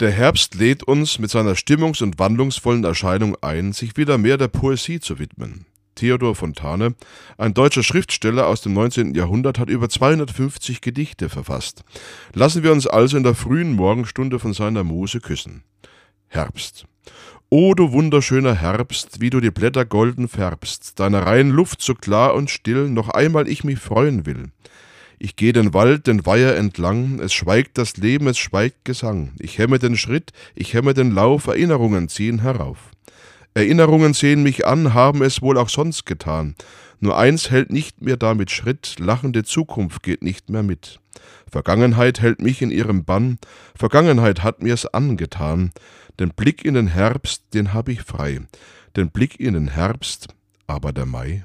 Der Herbst lädt uns mit seiner stimmungs- und wandlungsvollen Erscheinung ein, sich wieder mehr der Poesie zu widmen. Theodor Fontane, ein deutscher Schriftsteller aus dem 19. Jahrhundert, hat über 250 Gedichte verfasst. Lassen wir uns also in der frühen Morgenstunde von seiner Muse küssen. Herbst. O du wunderschöner Herbst, wie du die Blätter golden färbst, deiner reinen Luft so klar und still, noch einmal ich mich freuen will. Ich geh den Wald, den Weiher entlang, es schweigt das Leben, es schweigt Gesang. Ich hemme den Schritt, ich hemme den Lauf, Erinnerungen ziehen herauf. Erinnerungen sehen mich an, haben es wohl auch sonst getan. Nur eins hält nicht mehr damit Schritt, lachende Zukunft geht nicht mehr mit. Vergangenheit hält mich in ihrem Bann, Vergangenheit hat mir's angetan. Den Blick in den Herbst, den hab ich frei, den Blick in den Herbst, aber der Mai